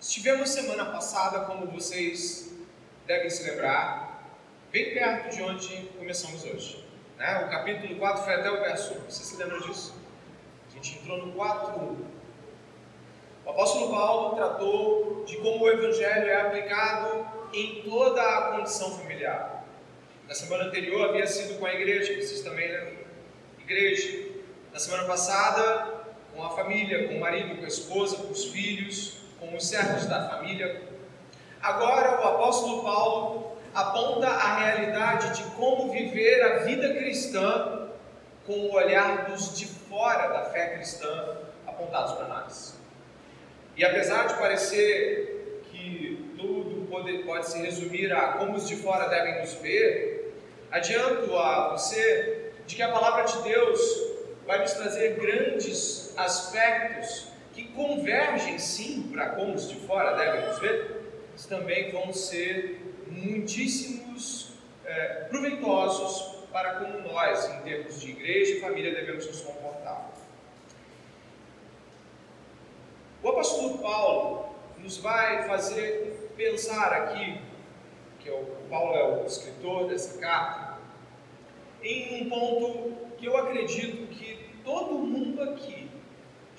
Estivemos semana passada, como vocês devem se lembrar, bem perto de onde começamos hoje. Né? O capítulo 4 foi até o verso 1. Você se lembra disso? A gente entrou no 4. O apóstolo Paulo tratou de como o evangelho é aplicado em toda a condição familiar. Na semana anterior havia sido com a igreja, vocês também lembram? Igreja. Na semana passada, com a família, com o marido, com a esposa, com os filhos, com os servos da família. Agora, o apóstolo Paulo aponta a realidade de como viver a vida cristã com o olhar dos de fora da fé cristã apontados para nós. E apesar de parecer que tudo pode, pode se resumir a como os de fora devem nos ver, adianto a você de que a palavra de Deus vai nos trazer grandes aspectos que convergem sim para como os de fora devem nos ver, mas também vão ser muitíssimos é, proveitosos para como nós, em termos de igreja e família, devemos nos comportar. O apóstolo Paulo nos vai fazer pensar aqui, que é o Paulo é o escritor dessa carta, em um ponto que eu acredito que todo mundo aqui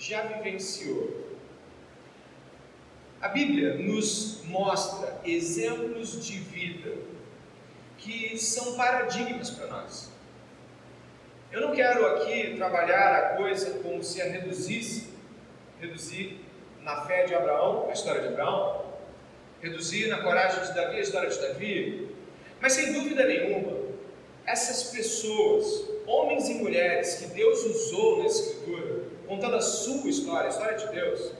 já vivenciou. A Bíblia nos mostra exemplos de vida que são paradigmas para nós. Eu não quero aqui trabalhar a coisa como se a reduzisse, reduzir na fé de Abraão, a história de Abraão, reduzir na coragem de Davi, a história de Davi, mas sem dúvida nenhuma, essas pessoas, homens e mulheres que Deus usou na Escritura, contando a sua história, a história de Deus,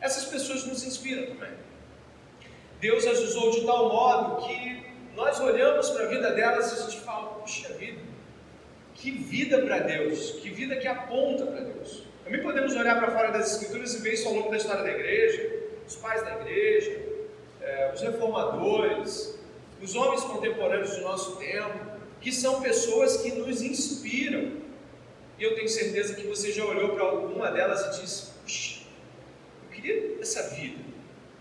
essas pessoas nos inspiram também. Deus as usou de tal modo que nós olhamos para a vida delas e a gente fala: puxa vida, que vida para Deus, que vida que aponta para Deus. Também podemos olhar para fora das Escrituras e ver isso ao longo da história da igreja, os pais da igreja, eh, os reformadores, os homens contemporâneos do nosso tempo, que são pessoas que nos inspiram. E eu tenho certeza que você já olhou para alguma delas e disse: Puxa, eu queria essa vida.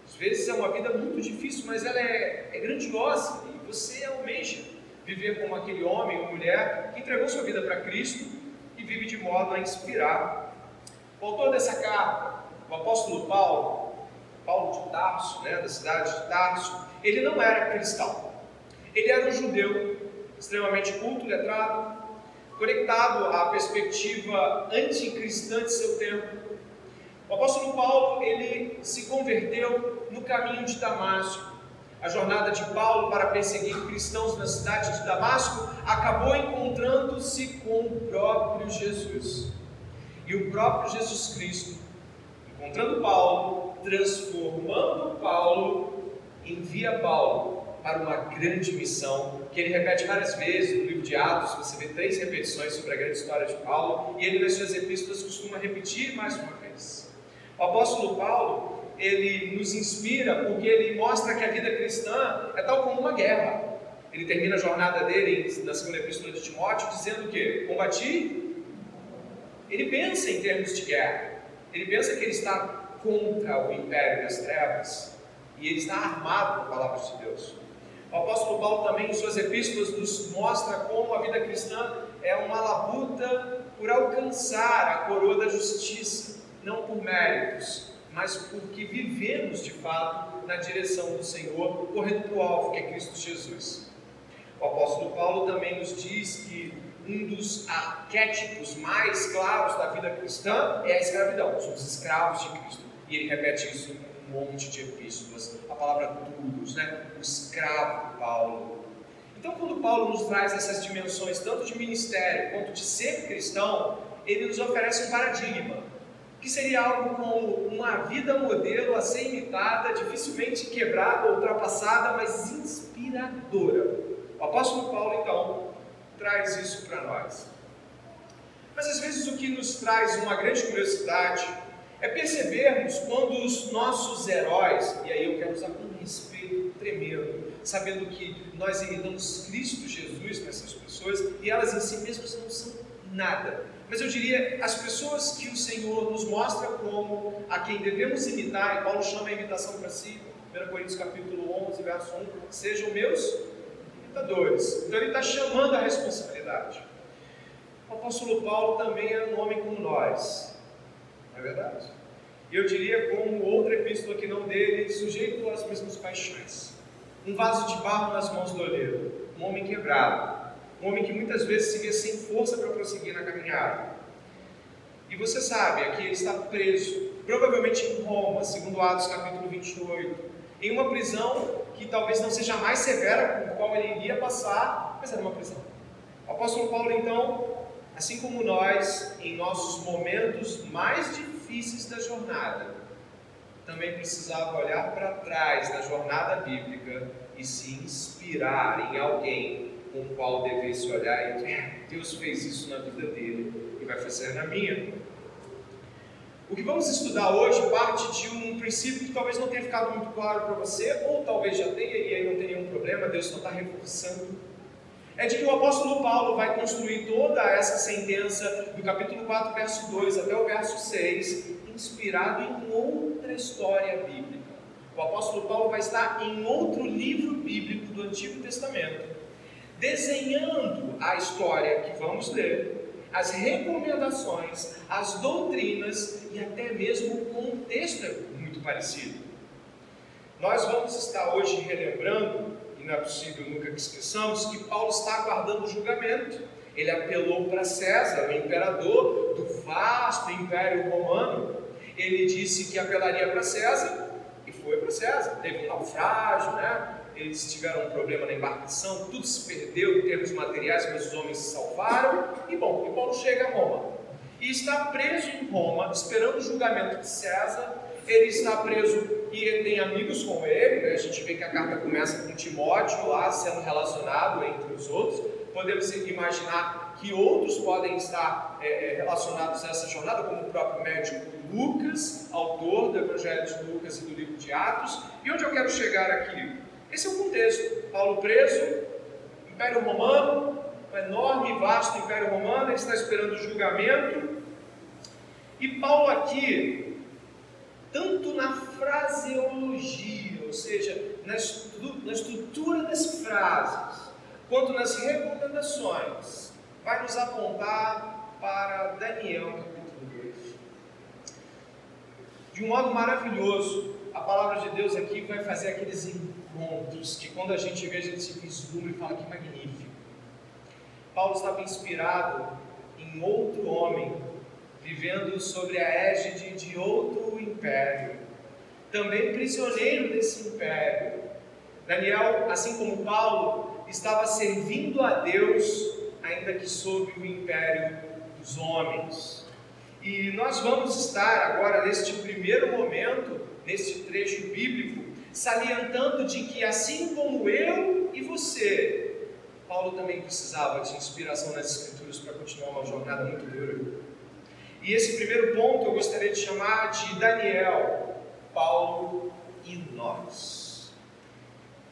Às vezes é uma vida muito difícil, mas ela é, é grandiosa e você almeja viver como aquele homem ou mulher que entregou sua vida para Cristo e vive de modo a inspirar. O autor dessa carta, o apóstolo Paulo, Paulo de Tarso, né, da cidade de Tarso, ele não era cristão. Ele era um judeu extremamente culto, letrado, conectado à perspectiva anticristã de seu tempo. O apóstolo Paulo, ele se converteu no caminho de Damasco. A jornada de Paulo para perseguir cristãos na cidade de Damasco acabou encontrando-se com o próprio Jesus. E o próprio Jesus Cristo, encontrando Paulo, transformando Paulo, envia Paulo para uma grande missão que ele repete várias vezes no livro de Atos. Você vê três repetições sobre a grande história de Paulo, e ele nas suas epístolas costuma repetir mais uma vez. O apóstolo Paulo, ele nos inspira porque ele mostra que a vida cristã é tal como uma guerra. Ele termina a jornada dele na segunda epístola de Timóteo dizendo que combati. Ele pensa em termos de guerra. Ele pensa que ele está contra o império das trevas e ele está armado com a palavra de Deus. O apóstolo Paulo também, em suas epístolas, nos mostra como a vida cristã é uma labuta por alcançar a coroa da justiça, não por méritos, mas porque vivemos de fato na direção do Senhor, correndo para o alvo que é Cristo Jesus. O apóstolo Paulo também nos diz que um dos arquétipos mais claros da vida cristã é a escravidão, somos escravos de Cristo. E ele repete isso um monte de epístolas, a palavra duros, né? o escravo Paulo. Então, quando Paulo nos traz essas dimensões, tanto de ministério quanto de ser cristão, ele nos oferece um paradigma, que seria algo como uma vida modelo a ser imitada, dificilmente quebrada ultrapassada, mas inspiradora. O apóstolo Paulo, então, traz isso para nós. Mas às vezes o que nos traz uma grande curiosidade é percebermos quando os nossos heróis, e aí eu quero usar com respeito tremendo, sabendo que nós imitamos Cristo Jesus nessas pessoas e elas em si mesmas não são nada, mas eu diria as pessoas que o Senhor nos mostra como a quem devemos imitar, e Paulo chama a imitação para si, 1 Coríntios capítulo 11, verso 1, sejam meus imitadores. Então ele está chamando a responsabilidade. O apóstolo Paulo também era um homem como nós, é verdade? E eu diria como outra epístola que não dele, sujeito às mesmas paixões. Um vaso de barro nas mãos do oleiro, um homem quebrado, um homem que muitas vezes se vê sem força para prosseguir na caminhada. E você sabe, aqui ele está preso, provavelmente em Roma, segundo Atos capítulo 28, em uma prisão que talvez não seja mais severa com a qual ele iria passar, mas era uma prisão. O apóstolo Paulo, então, assim como nós, em nossos momentos mais difíceis da jornada, também precisava olhar para trás na jornada bíblica e se inspirar em alguém com o qual devesse olhar e dizer: é, Deus fez isso na vida dele e vai fazer na minha. O que vamos estudar hoje parte de um princípio que talvez não tenha ficado muito claro para você, ou talvez já tenha e aí não tem nenhum problema, Deus só está reforçando. É de que o apóstolo Paulo vai construir toda essa sentença do capítulo 4, verso 2 até o verso 6, inspirado em outra história bíblica. O apóstolo Paulo vai estar em outro livro bíblico do Antigo Testamento, desenhando a história que vamos ler as recomendações, as doutrinas e até mesmo o contexto é muito parecido. Nós vamos estar hoje relembrando, não é possível nunca que esqueçamos, que Paulo está aguardando o julgamento. Ele apelou para César, o imperador do vasto império romano. Ele disse que apelaria para César e foi para César. Teve um naufrágio, né? eles tiveram um problema na embarcação, tudo se perdeu em termos materiais, mas os homens se salvaram. E bom, e Paulo chega a Roma. E está preso em Roma, esperando o julgamento de César. Ele está preso e ele tem amigos com ele. Né? A gente vê que a carta começa com Timóteo lá sendo relacionado entre os outros. Podemos imaginar que outros podem estar é, é relacionados a essa jornada, como o próprio médico Lucas, autor do Evangelho de Lucas e do livro de Atos. E onde eu quero chegar aqui? Esse é o contexto. Paulo preso, Império Romano, um enorme e vasto Império Romano, ele está esperando o julgamento. E Paulo aqui, tanto na fraseologia, ou seja, na, estru na estrutura das frases, quanto nas recomendações, vai nos apontar para Daniel capítulo 2. De um modo maravilhoso, a palavra de Deus aqui vai fazer aqueles encontros que quando a gente vê, a gente se vislumbra e fala que magnífico. Paulo estava inspirado em outro homem, vivendo sobre a égide de outro império, também prisioneiro desse império. Daniel, assim como Paulo, estava servindo a Deus, ainda que sob o império dos homens. E nós vamos estar agora, neste primeiro momento, neste trecho bíblico, salientando de que assim como eu e você, Paulo também precisava de inspiração nas Escrituras para continuar uma jornada muito dura. E esse primeiro ponto eu gostaria de chamar de Daniel, Paulo e nós.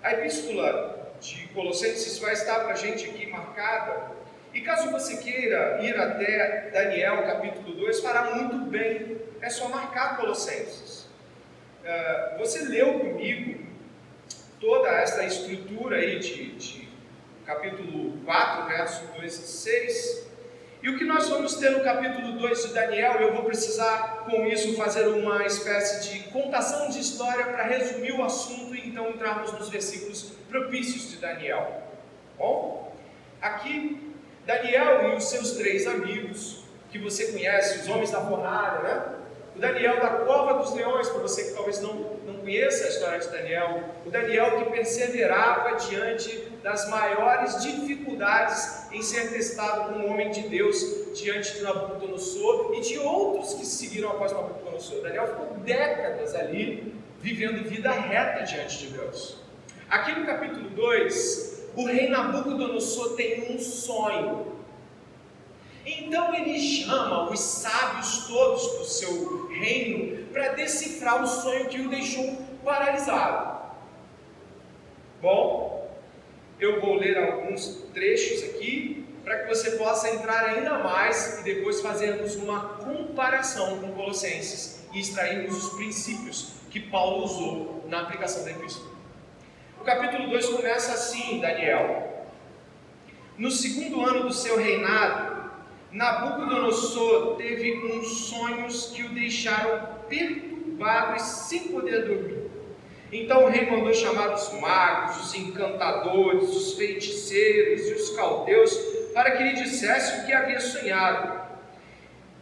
A epístola de Colossenses vai estar para a gente aqui marcada. E caso você queira ir até Daniel capítulo 2, fará muito bem. É só marcar Colossenses. Ah, você leu comigo toda essa estrutura aí de, de capítulo 4, verso 2 e 6. E o que nós vamos ter no capítulo 2 de Daniel, eu vou precisar com isso fazer uma espécie de contação de história para resumir o assunto e então entrarmos nos versículos propícios de Daniel. Bom, aqui Daniel e os seus três amigos, que você conhece, os homens da fornalha, né? o Daniel da cova dos leões, para você que talvez não, não conheça a história de Daniel, o Daniel que perseverava diante das maiores dificuldades em ser testado como homem de Deus diante de Nabucodonosor e de outros que seguiram após Nabucodonosor. Daniel ficou décadas ali vivendo vida reta diante de Deus. Aqui no capítulo 2, o rei Nabucodonosor tem um sonho então ele chama os sábios todos do seu reino para decifrar o sonho que o deixou paralisado. Bom, eu vou ler alguns trechos aqui para que você possa entrar ainda mais e depois fazermos uma comparação com Colossenses e extrairmos os princípios que Paulo usou na aplicação da epístola. O capítulo 2 começa assim, Daniel. No segundo ano do seu reinado, Nabucodonosor teve uns sonhos que o deixaram perturbado e sem poder dormir. Então o rei mandou chamar os magos, os encantadores, os feiticeiros e os caldeus para que lhe dissesse o que havia sonhado.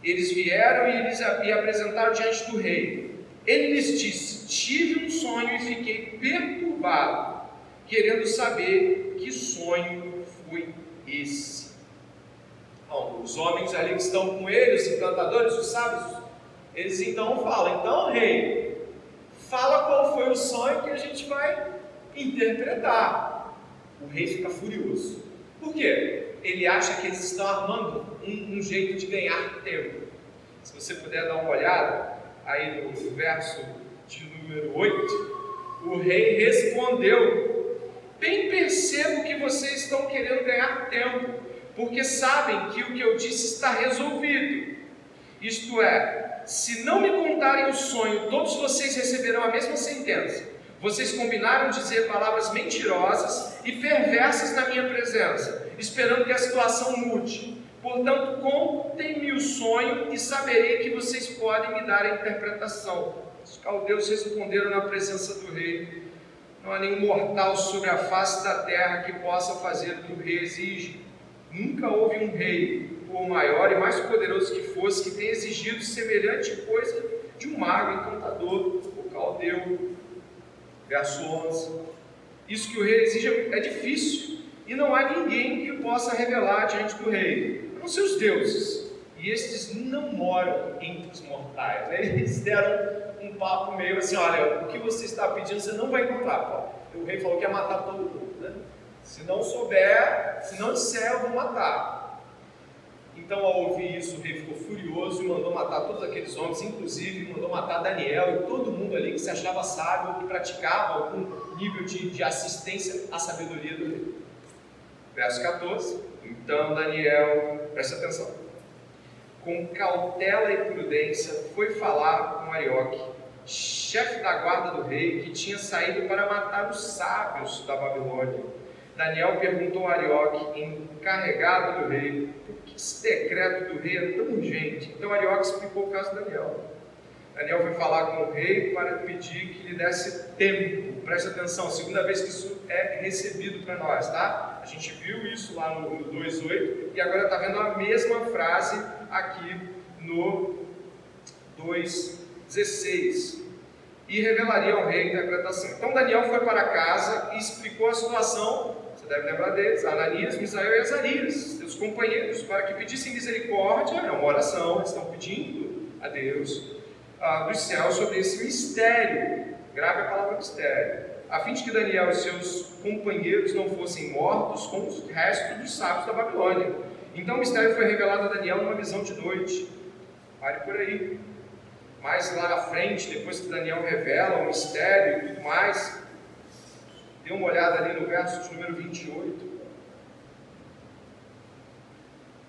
Eles vieram e eles e apresentaram diante do rei. Ele lhes disse: Tive um sonho e fiquei perturbado, querendo saber que sonho foi esse. Bom, os homens ali que estão com ele, os encantadores, os sábios, eles então falam: Então, rei, fala qual foi o sonho que a gente vai interpretar. O rei fica furioso. Por quê? Ele acha que eles estão armando um, um jeito de ganhar tempo. Se você puder dar uma olhada aí no, verso de número 8, o rei respondeu: Bem percebo que vocês estão querendo ganhar tempo, porque sabem que o que eu disse está resolvido. Isto é, se não me contarem o sonho, todos vocês receberão a mesma sentença. Vocês combinaram dizer palavras mentirosas e perversas na minha presença, esperando que a situação mude. Portanto, contem-me o sonho e saberei que vocês podem me dar a interpretação. Os caldeus responderam na presença do rei: Não há nenhum mortal sobre a face da terra que possa fazer o que o rei exige. Nunca houve um rei, por maior e mais poderoso que fosse, que tenha exigido semelhante coisa de um mago encantador, o caldeu, verso 11. Isso que o rei exige é difícil, e não há ninguém que possa revelar diante do rei, a não deuses. E estes não moram entre os mortais. Eles deram um papo meio assim: olha, o que você está pedindo você não vai encontrar. O rei falou que ia matar todo mundo. Né? Se não souber, se não disser, eu vou matar. Então, ao ouvir isso, o rei ficou furioso e mandou matar todos aqueles homens, inclusive mandou matar Daniel e todo mundo ali que se achava sábio que praticava algum nível de, de assistência à sabedoria do rei. Verso 14. Então, Daniel, presta atenção, com cautela e prudência, foi falar com Arioque, chefe da guarda do rei, que tinha saído para matar os sábios da Babilônia. Daniel perguntou a Arioque, encarregado do rei, esse decreto do rei é tão urgente. Então Arioque explicou o caso de Daniel. Daniel foi falar com o rei para pedir que lhe desse tempo. Preste atenção, segunda vez que isso é recebido para nós, tá? A gente viu isso lá no, no 2.8 e agora está vendo a mesma frase aqui no 2.16. E revelaria ao rei a interpretação. Então Daniel foi para casa e explicou a situação você deve lembrar deles, Ananias, Misael e Azarias, seus companheiros, para que pedissem misericórdia, é uma oração, eles estão pedindo a Deus ah, dos céus sobre esse mistério, grave a palavra mistério, a fim de que Daniel e seus companheiros não fossem mortos com os restos dos sábios da Babilônia. Então o mistério foi revelado a Daniel numa visão de noite. Pare por aí. Mais lá na frente, depois que Daniel revela o mistério e tudo mais, Dê uma olhada ali no verso de número 28.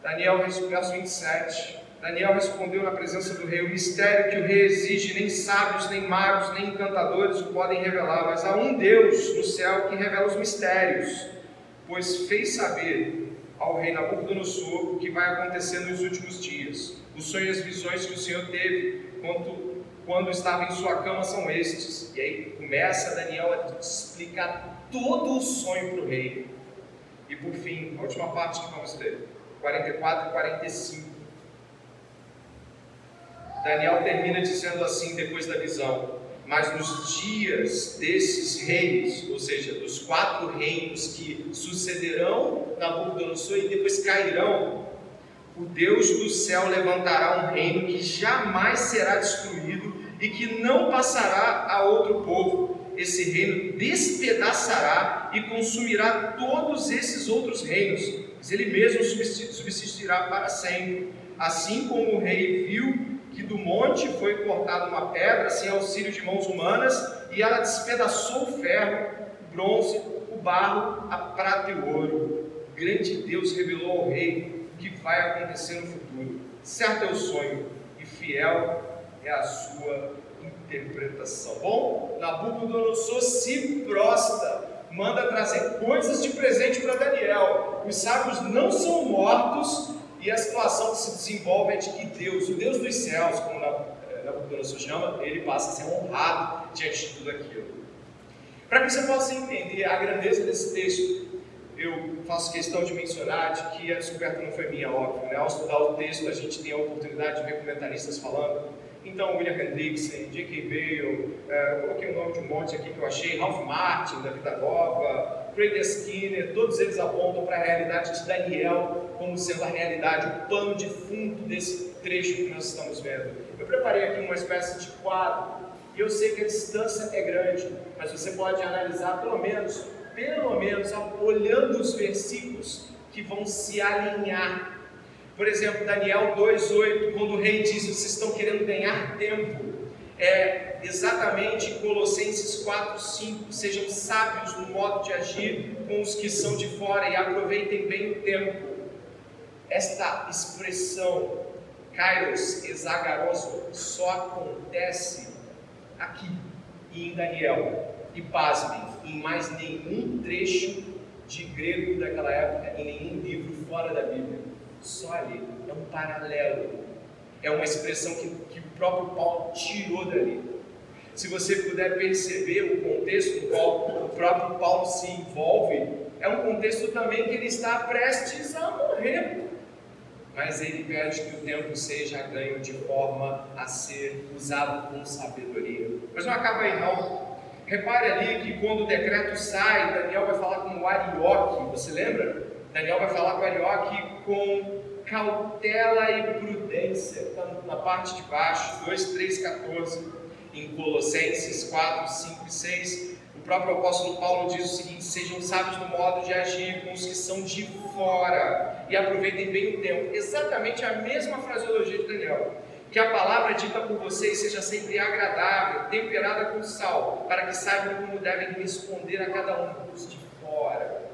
Daniel, verso 27. Daniel respondeu na presença do rei: O mistério que o rei exige, nem sábios, nem magos, nem encantadores o podem revelar, mas há um Deus no céu que revela os mistérios, pois fez saber ao rei Nabucodonosor o que vai acontecer nos últimos dias. Os sonhos e as visões que o Senhor teve quanto quando estava em sua cama são estes. E aí começa Daniel a explicar todo o sonho para o rei. E por fim, a última parte que vamos ler, 44 e 45. Daniel termina dizendo assim depois da visão: Mas nos dias desses reis, ou seja, dos quatro reinos que sucederão Nabucodonosor e depois cairão, o Deus do céu levantará um reino que jamais será destruído e que não passará a outro povo. Esse reino despedaçará e consumirá todos esses outros reinos, mas ele mesmo subsistirá para sempre. Assim como o rei viu que do monte foi cortada uma pedra sem auxílio de mãos humanas, e ela despedaçou o ferro, o bronze, o barro, a prata e o ouro. o grande Deus revelou ao rei o que vai acontecer no futuro. Certo é o sonho, e fiel é a sua interpretação. Bom, Nabucodonosor se prosta, manda trazer coisas de presente para Daniel. Os sábios não são mortos e a situação que se desenvolve é de que Deus, o Deus dos céus, como Nabucodonosor chama, ele passa a ser honrado diante de tudo aquilo. Para que você possa entender a grandeza desse texto, eu faço questão de mencionar de que a descoberta não foi minha, óbvio. Né? Ao estudar o texto, a gente tem a oportunidade de ver comentaristas falando. Então, William Hendrickson, J.K. Bale, é, coloquei o nome de um monte aqui que eu achei, Ralph Martin, da Vida Nova, Craig Skinner, todos eles apontam para a realidade de Daniel como sendo a realidade, o pano de fundo desse trecho que nós estamos vendo. Eu preparei aqui uma espécie de quadro, e eu sei que a distância é grande, mas você pode analisar pelo menos pelo menos olhando os versículos que vão se alinhar. Por exemplo, Daniel 2,8, quando o rei diz: Vocês estão querendo ganhar tempo. É exatamente Colossenses 4,5: Sejam sábios no modo de agir com os que são de fora e aproveitem bem o tempo. Esta expressão, Kairos exagaroso, só acontece aqui e em Daniel. E pasmem, em mais nenhum trecho de grego daquela época, em nenhum livro fora da Bíblia. Só ali. É um paralelo. É uma expressão que, que o próprio Paulo tirou dali. Se você puder perceber o contexto no qual o próprio Paulo se envolve, é um contexto também que ele está prestes a morrer. Mas ele pede que o tempo seja ganho de forma a ser usado com sabedoria. Mas não acaba aí não. Repare ali que quando o decreto sai, Daniel vai falar com o Arioque, você lembra? Daniel vai falar com o Arioque com cautela e prudência, está na parte de baixo, 2, 3, 14, em Colossenses 4, 5 e 6. O próprio apóstolo Paulo diz o seguinte: sejam sábios no modo de agir com os que são de fora e aproveitem bem o tempo. Exatamente a mesma fraseologia de Daniel que a palavra dita por vocês seja sempre agradável, temperada com sal, para que saibam como devem responder a cada um dos de fora.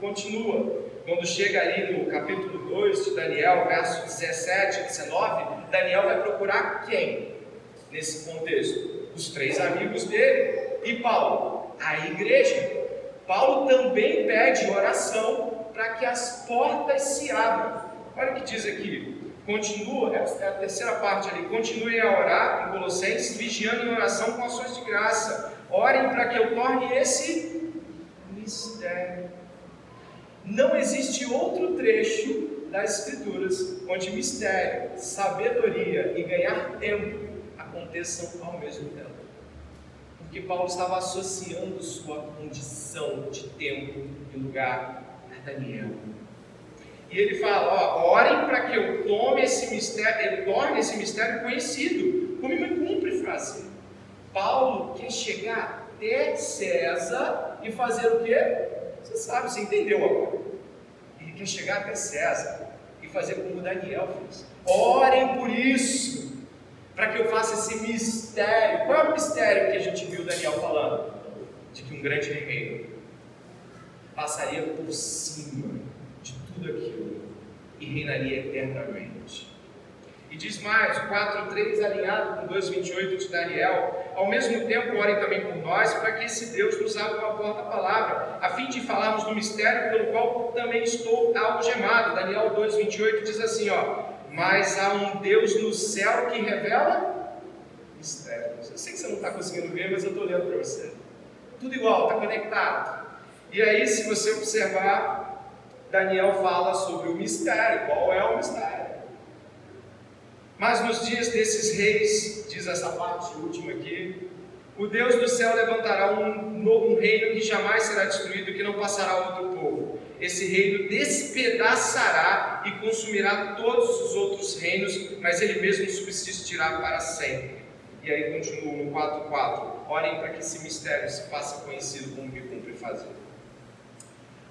Continua, quando chega ali no capítulo 2 de Daniel, versos 17 e 19, Daniel vai procurar quem nesse contexto? Os três amigos dele e Paulo, a igreja. Paulo também pede oração para que as portas se abram. Olha o que diz aqui, Continua, é, a terceira parte ali, continue a orar em Colossenses, vigiando em oração com ações de graça. Orem para que eu torne esse mistério. Não existe outro trecho das Escrituras onde mistério, sabedoria e ganhar tempo aconteçam ao mesmo tempo. Porque Paulo estava associando sua condição de tempo e lugar a Daniel. E ele fala: ó, orem para que eu tome esse mistério, eu torne esse mistério conhecido, como me cumpre fazer. Paulo quer chegar até César e fazer o quê? Você sabe, você entendeu agora. Ele quer chegar até César e fazer como Daniel fez. Orem por isso, para que eu faça esse mistério. Qual é o mistério que a gente viu Daniel falando? De que um grande reino passaria por cima tudo aquilo e reinaria eternamente. E diz mais, 4.3 alinhado com 2.28 de Daniel, ao mesmo tempo orem também por nós, para que esse Deus nos abra uma porta-palavra, a fim de falarmos do mistério pelo qual também estou algemado. Daniel 2.28 diz assim, ó, mas há um Deus no céu que revela mistérios. Eu sei que você não está conseguindo ver, mas eu estou olhando para você. Tudo igual, está conectado. E aí, se você observar, Daniel fala sobre o mistério. Qual é o mistério? Mas nos dias desses reis, diz essa parte última aqui, o Deus do céu levantará um novo reino que jamais será destruído, que não passará a outro povo. Esse reino despedaçará e consumirá todos os outros reinos, mas ele mesmo subsistirá para sempre. E aí continua no 4.4. Orem para que esse mistério se faça conhecido como me cumpre fazer.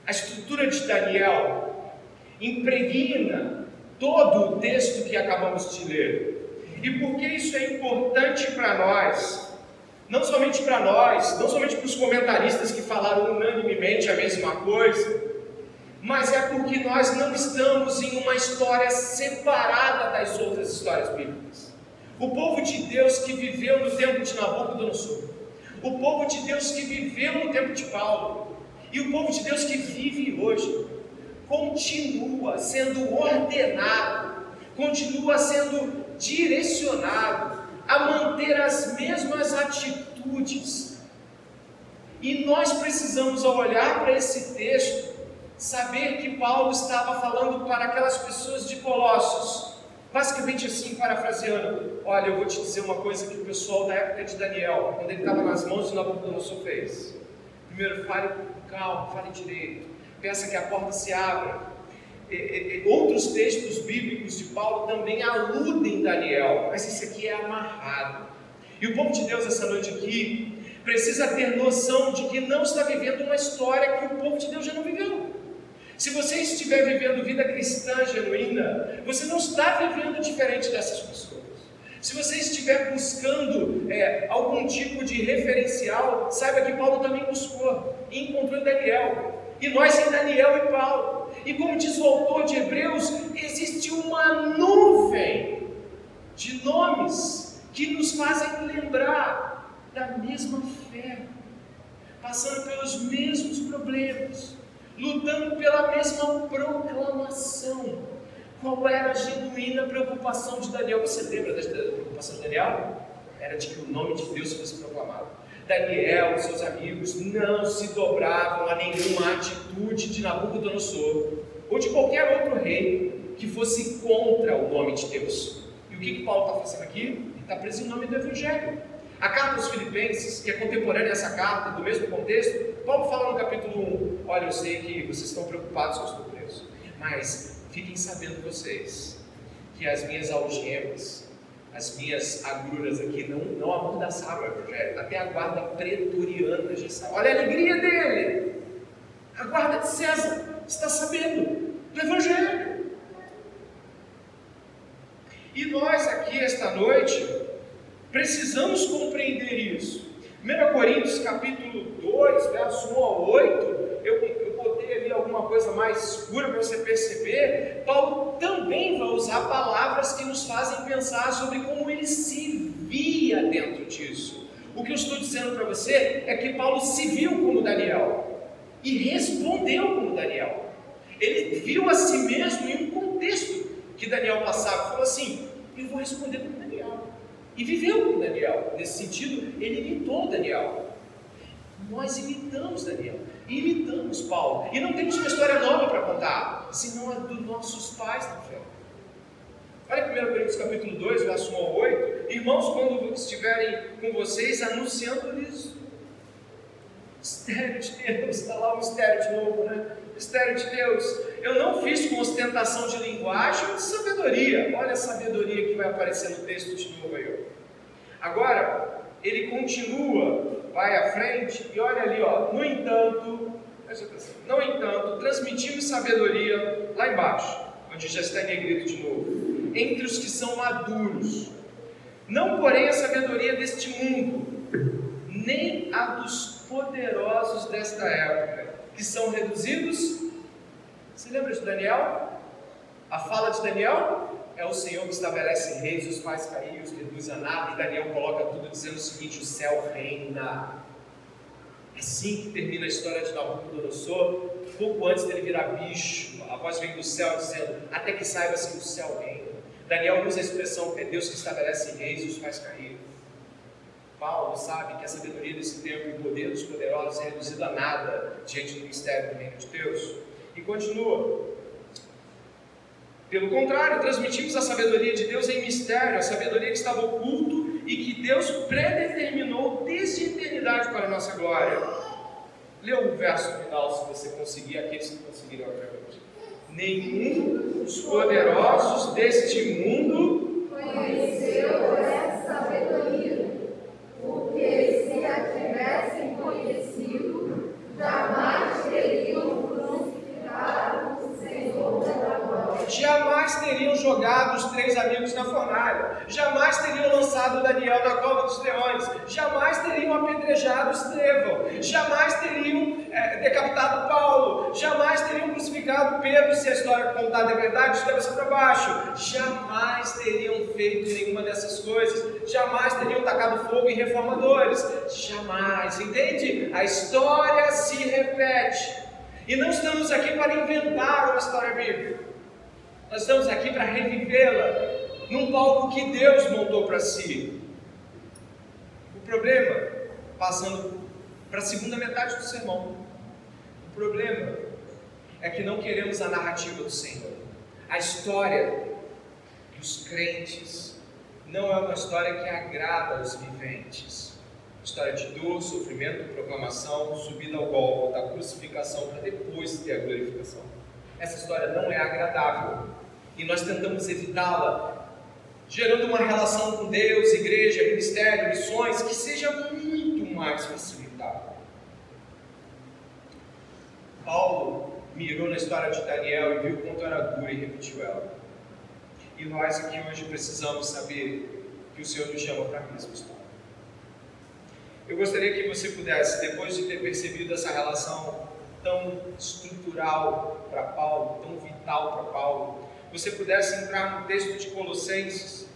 A estrutura de Daniel impregna todo o texto que acabamos de ler. E por que isso é importante para nós? Não somente para nós, não somente para os comentaristas que falaram unanimemente a mesma coisa, mas é porque nós não estamos em uma história separada das outras histórias bíblicas. O povo de Deus que viveu no tempo de Nabucodonosor, o povo de Deus que viveu no tempo de Paulo, e o povo de Deus que vive hoje, continua sendo ordenado, continua sendo direcionado a manter as mesmas atitudes. E nós precisamos, ao olhar para esse texto, saber que Paulo estava falando para aquelas pessoas de Colossos, basicamente assim, parafraseando: Olha, eu vou te dizer uma coisa que o pessoal da época de Daniel, quando ele estava nas mãos de Nabucodonosor, fez. Primeiro, fale com calma, fale direito, peça que a porta se abra, outros textos bíblicos de Paulo também aludem Daniel, mas esse aqui é amarrado. E o povo de Deus essa noite aqui precisa ter noção de que não está vivendo uma história que o povo de Deus já não viveu. Se você estiver vivendo vida cristã genuína, você não está vivendo diferente dessas pessoas. Se você estiver buscando é, algum tipo de referencial, saiba que Paulo também buscou e encontrou Daniel. E nós em Daniel e Paulo. E como diz o autor de Hebreus, existe uma nuvem de nomes que nos fazem lembrar da mesma fé, passando pelos mesmos problemas, lutando pela mesma proclamação. Qual era a genuína preocupação de Daniel? Você lembra da preocupação de Daniel? Era de que o nome de Deus fosse proclamado. Daniel e seus amigos não se dobravam a nenhuma atitude de Nabucodonosor ou de qualquer outro rei que fosse contra o nome de Deus. E o que, que Paulo está fazendo aqui? Ele está preso em nome do Evangelho. A carta aos Filipenses, que é contemporânea dessa carta, do mesmo contexto, Paulo fala no capítulo 1: Olha, eu sei que vocês estão preocupados eu estou preso, mas fiquem sabendo vocês que as minhas algemas as minhas agruras aqui não, não amordaçaram o Evangelho. Até a guarda pretoriana já sabe. Olha a alegria dele. A guarda de César está sabendo do Evangelho. E nós aqui esta noite precisamos compreender isso. 1 Coríntios capítulo 2, verso 1 ao 8, eu, alguma coisa mais escura para você perceber. Paulo também vai usar palavras que nos fazem pensar sobre como ele se via dentro disso. O que eu estou dizendo para você é que Paulo se viu como Daniel e respondeu como Daniel. Ele viu a si mesmo em um contexto que Daniel passava, falou assim: Eu vou responder como Daniel. E viveu como Daniel. Nesse sentido, ele imitou Daniel. Nós imitamos Daniel, imitamos Paulo. E não temos uma história nova para contar, senão a dos nossos pais na fé. Olha 1 Coríntios capítulo 2, verso 1 ao 8. Irmãos, quando estiverem com vocês, anunciando-lhes mistério de Deus, está lá o mistério de novo, né? Mistério de Deus. Eu não fiz com ostentação de linguagem ou de sabedoria. Olha a sabedoria que vai aparecer no texto de novo aí. Agora, ele continua, vai à frente e olha ali, ó. No entanto, no entanto, transmitimos sabedoria lá embaixo, onde já está em negrito de novo, entre os que são maduros. Não, porém, a sabedoria deste mundo, nem a dos poderosos desta época, que são reduzidos. Você lembra de Daniel? A fala de Daniel é o Senhor que estabelece reis, os faz cair, os reduz a nada, e Daniel coloca tudo dizendo o seguinte: o céu reina. Assim que termina a história de Nabucodonosor, pouco antes dele virar bicho, a voz vem do céu dizendo: até que saiba-se que o céu reina. Daniel usa a expressão: é Deus que estabelece reis e os faz cair. Paulo sabe que a sabedoria desse tempo e o poder dos poderosos é reduzido a nada diante do mistério do reino de Deus. E continua: pelo contrário, transmitimos a sabedoria de Deus em mistério, a sabedoria que estava oculto e que Deus predeterminou desde a eternidade para a nossa glória. Lê o verso final, se você conseguir, aqueles que conseguiram vez. Nenhum dos poderosos deste mundo conheceu essa sabedoria, porque se a tivessem conhecido, jamais teriam crucificado o Senhor da glória. jamais teriam jogado os três amigos na fornalha, jamais teriam lançado Daniel na cova dos leões, jamais teriam apedrejado Estevão, jamais teriam é, decapitado Paulo, Jamais teriam crucificado Pedro se a história contada é verdade, de cabeça para baixo. Jamais teriam feito nenhuma dessas coisas. Jamais teriam tacado fogo em reformadores. Jamais. Entende? A história se repete. E não estamos aqui para inventar uma história bíblica. Nós estamos aqui para revivê-la num palco que Deus montou para si. O problema, passando para a segunda metade do sermão, o problema é que não queremos a narrativa do Senhor. A história dos crentes não é uma história que agrada aos viventes. História de dor, sofrimento, proclamação, subida ao golpe, da crucificação para depois ter a glorificação. Essa história não é agradável e nós tentamos evitá-la, gerando uma relação com Deus, igreja, ministério, missões que seja muito mais facilitável. Paulo mirou na história de Daniel e viu quanto era dura e repetiu ela. E nós aqui hoje precisamos saber que o Senhor nos chama para a mesma história. Eu gostaria que você pudesse, depois de ter percebido essa relação tão estrutural para Paulo, tão vital para Paulo, você pudesse entrar no texto de Colossenses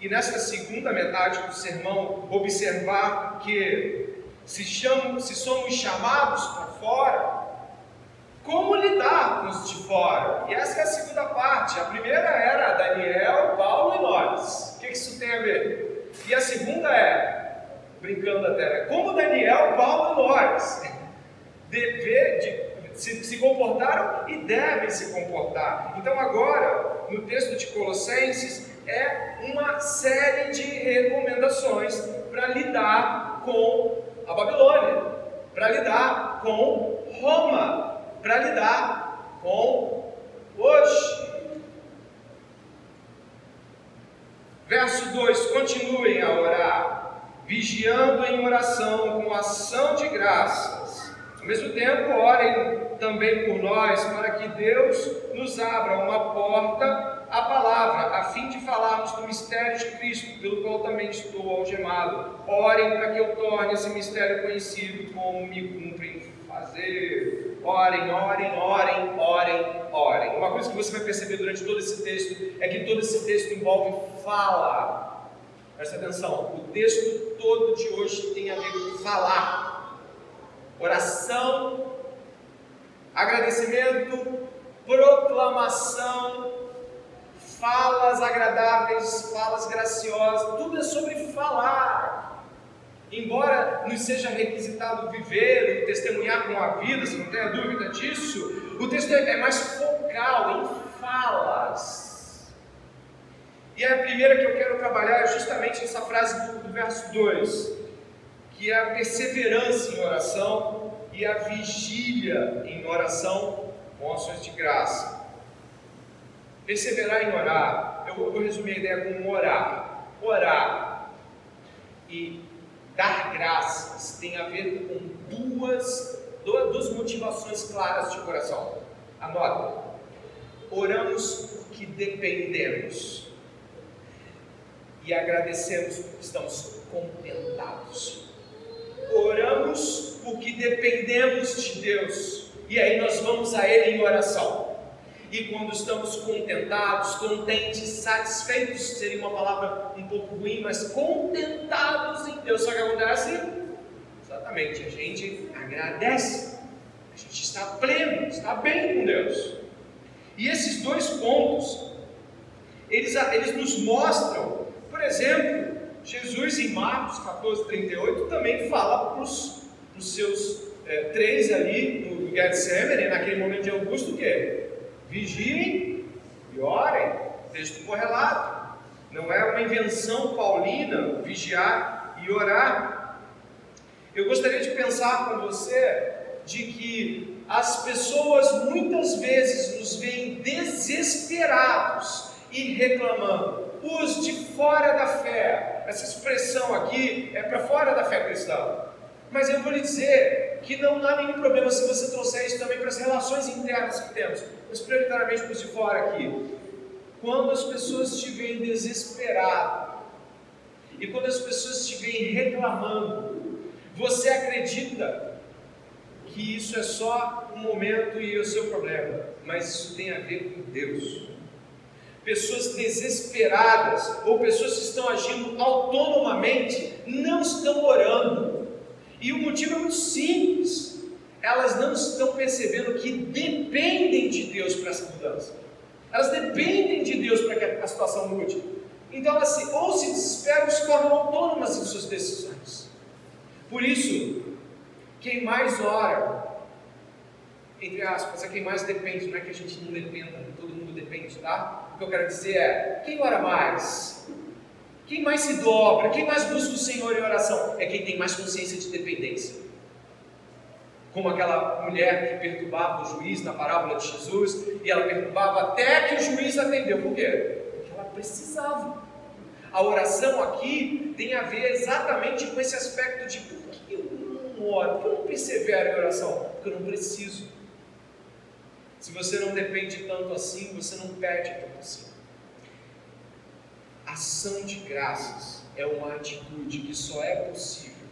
e nessa segunda metade do sermão observar que se, chamam, se somos chamados para fora, como lidar com os de fora? E essa é a segunda parte. A primeira era Daniel, Paulo e nós. O que isso tem a ver? E a segunda é, brincando até, né? como Daniel, Paulo e nós dever de, se, se comportaram e devem se comportar. Então, agora, no texto de Colossenses, é uma série de recomendações para lidar com a Babilônia, para lidar com Roma, para lidar com hoje. Verso 2: continuem a orar, vigiando em oração com ação de graças ao mesmo tempo, orem também por nós, para que Deus nos abra uma porta à palavra, a fim de falarmos do mistério de Cristo, pelo qual também estou algemado. Orem para que eu torne esse mistério conhecido, como me cumprem fazer. Orem, orem, orem, orem, orem. Uma coisa que você vai perceber durante todo esse texto é que todo esse texto envolve fala. Presta atenção, o texto todo de hoje tem a ver com falar oração, agradecimento, proclamação, falas agradáveis, falas graciosas, tudo é sobre falar. Embora nos seja requisitado viver, testemunhar com a vida, você não tenha dúvida disso, o texto é mais focal em falas. E a primeira que eu quero trabalhar é justamente essa frase do, do verso 2 que é a perseverança em oração e a vigília em oração com ações de graça. Perseverar em orar, eu vou resumir a ideia como orar. Orar e dar graças tem a ver com duas, duas motivações claras de coração. Anota. Oramos porque dependemos e agradecemos porque estamos contentados oramos porque dependemos de Deus, e aí nós vamos a Ele em oração. E quando estamos contentados, contentes, satisfeitos, seria uma palavra um pouco ruim, mas contentados em Deus, o que acontece? Exatamente, a gente agradece, a gente está pleno, está bem com Deus. E esses dois pontos, eles, eles nos mostram, por exemplo, Jesus, em Marcos 14, 38, também fala para os seus é, três ali no Getsemane, naquele momento de Augusto, o quê? Vigiem e orem. Texto correlato. Não é uma invenção paulina vigiar e orar. Eu gostaria de pensar com você de que as pessoas muitas vezes nos veem desesperados e reclamando. Os de fora da fé, essa expressão aqui é para fora da fé cristã. Mas eu vou lhe dizer que não há nenhum problema se você trouxer isso também para as relações internas que temos, mas prioritariamente para os de fora aqui. Quando as pessoas estiverem desesperadas e quando as pessoas estiverem reclamando, você acredita que isso é só um momento e o seu problema, mas isso tem a ver com Deus. Pessoas desesperadas ou pessoas que estão agindo autonomamente não estão orando. E o motivo é muito simples. Elas não estão percebendo que dependem de Deus para essa mudança. Elas dependem de Deus para que a situação mude. Então elas se, ou se desesperam ou se tornam autônomas em suas decisões. Por isso, quem mais ora, entre aspas, é quem mais depende, não é que a gente não dependa, todo mundo depende, tá? O que eu quero dizer é, quem ora mais? Quem mais se dobra? Quem mais busca o Senhor em oração? É quem tem mais consciência de dependência. Como aquela mulher que perturbava o juiz na parábola de Jesus, e ela perturbava até que o juiz atendeu. Por quê? Porque ela precisava. A oração aqui tem a ver exatamente com esse aspecto de por que eu não oro, por que eu não persevero em oração? Porque eu não preciso. Se você não depende tanto assim, você não pede tanto assim. Ação de graças é uma atitude que só é possível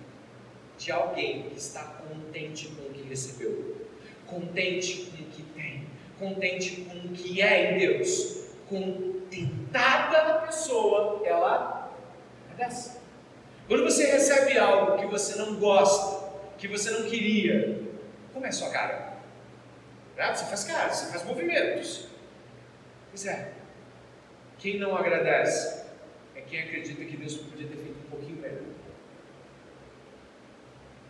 de alguém que está contente com o que recebeu, contente com o que tem, contente com o que é em Deus, contentada a pessoa, ela agradece. Quando você recebe algo que você não gosta, que você não queria, como é a sua cara? Você faz cara, você faz movimentos. Pois é. Quem não agradece é quem acredita que Deus podia ter feito um pouquinho melhor.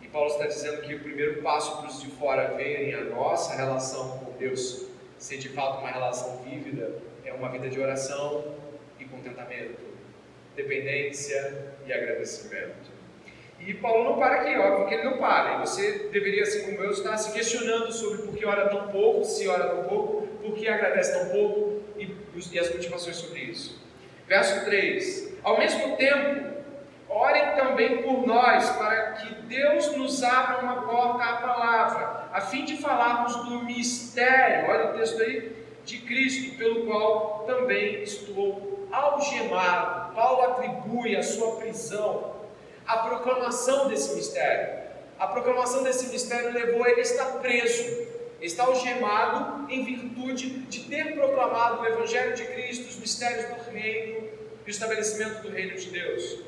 E Paulo está dizendo que o primeiro passo para os de fora verem a nossa relação com Deus ser de fato uma relação vívida é uma vida de oração e contentamento, dependência e agradecimento. E Paulo não para aqui, óbvio que ele não para. E você deveria, assim como eu, estar se questionando sobre por que ora tão pouco, se ora tão pouco, por que agradece tão pouco e, e as motivações sobre isso. Verso 3: Ao mesmo tempo, orem também por nós, para que Deus nos abra uma porta à palavra, a fim de falarmos do mistério, olha o texto aí, de Cristo, pelo qual também estou algemado. Paulo atribui a sua prisão à proclamação desse mistério. A proclamação desse mistério levou ele a estar preso, está algemado em virtude de ter proclamado o Evangelho de Cristo, os mistérios do reino e o estabelecimento do reino de Deus.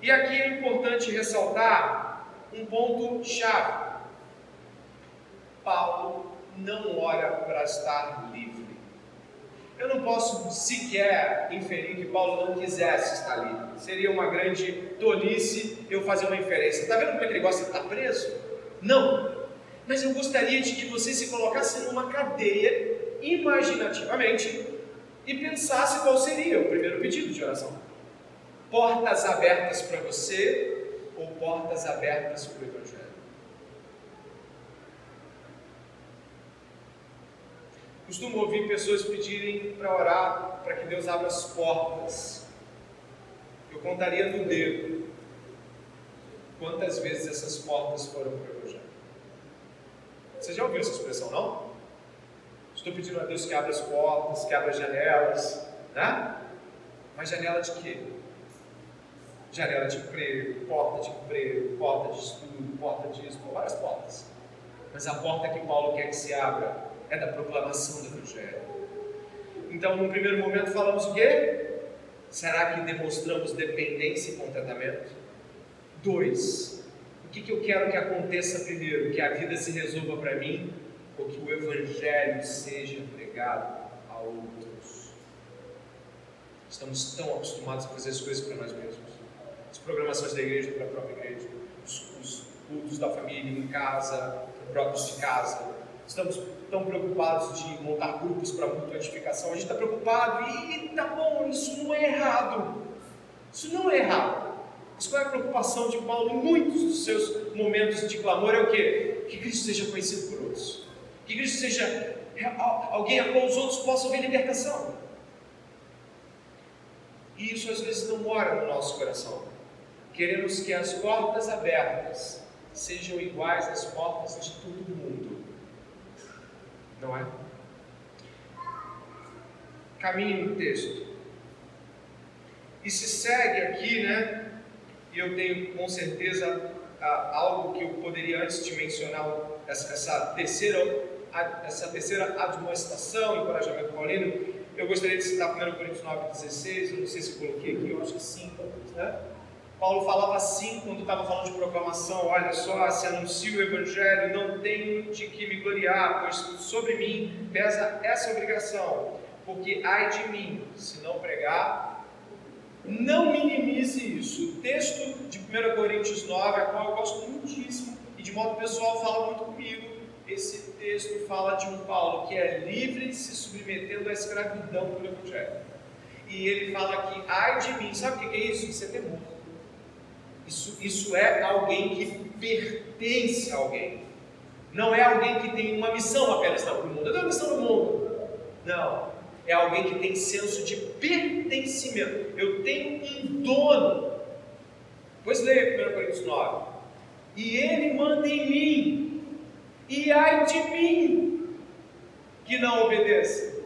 E aqui é importante ressaltar um ponto chave. Paulo não ora para estar livre. Eu não posso sequer inferir que Paulo não quisesse estar livre. Seria uma grande tolice eu fazer uma inferência. Está vendo como é que ele gosta de estar preso? Não. Mas eu gostaria de que você se colocasse numa cadeia, imaginativamente, e pensasse qual seria o primeiro pedido de oração. Portas abertas para você ou portas abertas para o Evangelho? Costumo ouvir pessoas pedirem para orar para que Deus abra as portas. Eu contaria no dedo quantas vezes essas portas foram para o. Você já ouviu essa expressão, não? Estou pedindo a Deus que abra as portas, que abra as janelas, né? Mas janela de quê? Janela de emprego, porta de emprego, porta de estudo, porta disso, várias portas. Mas a porta que Paulo quer que se abra é da proclamação do Evangelho. Então, no primeiro momento, falamos o quê? Será que demonstramos dependência e contentamento? Dois, o que, que eu quero que aconteça primeiro? Que a vida se resolva para mim ou que o Evangelho seja pregado a outros? Estamos tão acostumados a fazer as coisas para nós mesmos. As programações da igreja para a própria igreja, os, os cultos da família em casa, próprios de casa. Estamos tão preocupados de montar grupos para muita edificação. A gente está preocupado e tá bom, isso não é errado. Isso não é errado. Mas qual é a preocupação de Paulo em muitos dos seus momentos de clamor? É o quê? Que Cristo seja conhecido por outros. Que Cristo seja alguém a qual os outros possam ver libertação. E isso às vezes não mora no nosso coração. Queremos que as portas abertas sejam iguais às portas de todo mundo. Não é? Caminhe no texto. E se segue aqui, né? e eu tenho com certeza algo que eu poderia antes de mencionar, essa, essa terceira, essa terceira admoestação, encorajamento paulino, eu gostaria de citar 1 Coríntios 9,16, eu não sei se coloquei aqui, eu acho que sim, talvez, né? Paulo falava assim quando estava falando de proclamação: Olha só, se anuncio o Evangelho, não tenho de que me gloriar, pois sobre mim pesa essa obrigação, porque ai de mim, se não pregar, não minimize isso. O texto de 1 Coríntios 9, a qual eu gosto muitíssimo e de modo pessoal fala muito comigo, esse texto fala de um Paulo que é livre se submetendo à escravidão pelo Evangelho. E ele aqui: ai de mim, sabe o que é isso? Isso é temor. Isso, isso é alguém que pertence a alguém. Não é alguém que tem uma missão apenas para o mundo. Eu tenho uma missão no mundo. Não. É alguém que tem senso de pertencimento. Eu tenho um dono. Pois leia 1 Coríntios 9. E ele manda em mim. E ai de mim que não obedeça.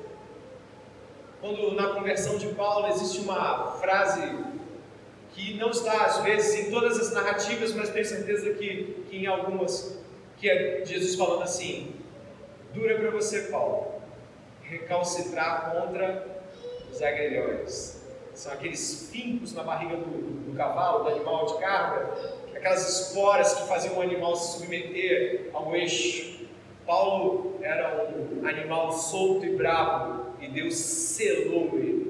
Quando na conversão de Paulo existe uma frase que não está às vezes em todas as narrativas, mas tenho certeza que, que em algumas, que é Jesus falando assim: dura para você, Paulo, recalcitrar contra os aguilhões. São aqueles fincos na barriga do, do cavalo, do animal de carga, aquelas esporas que faziam o animal se submeter ao eixo. Paulo era um animal solto e bravo e Deus selou ele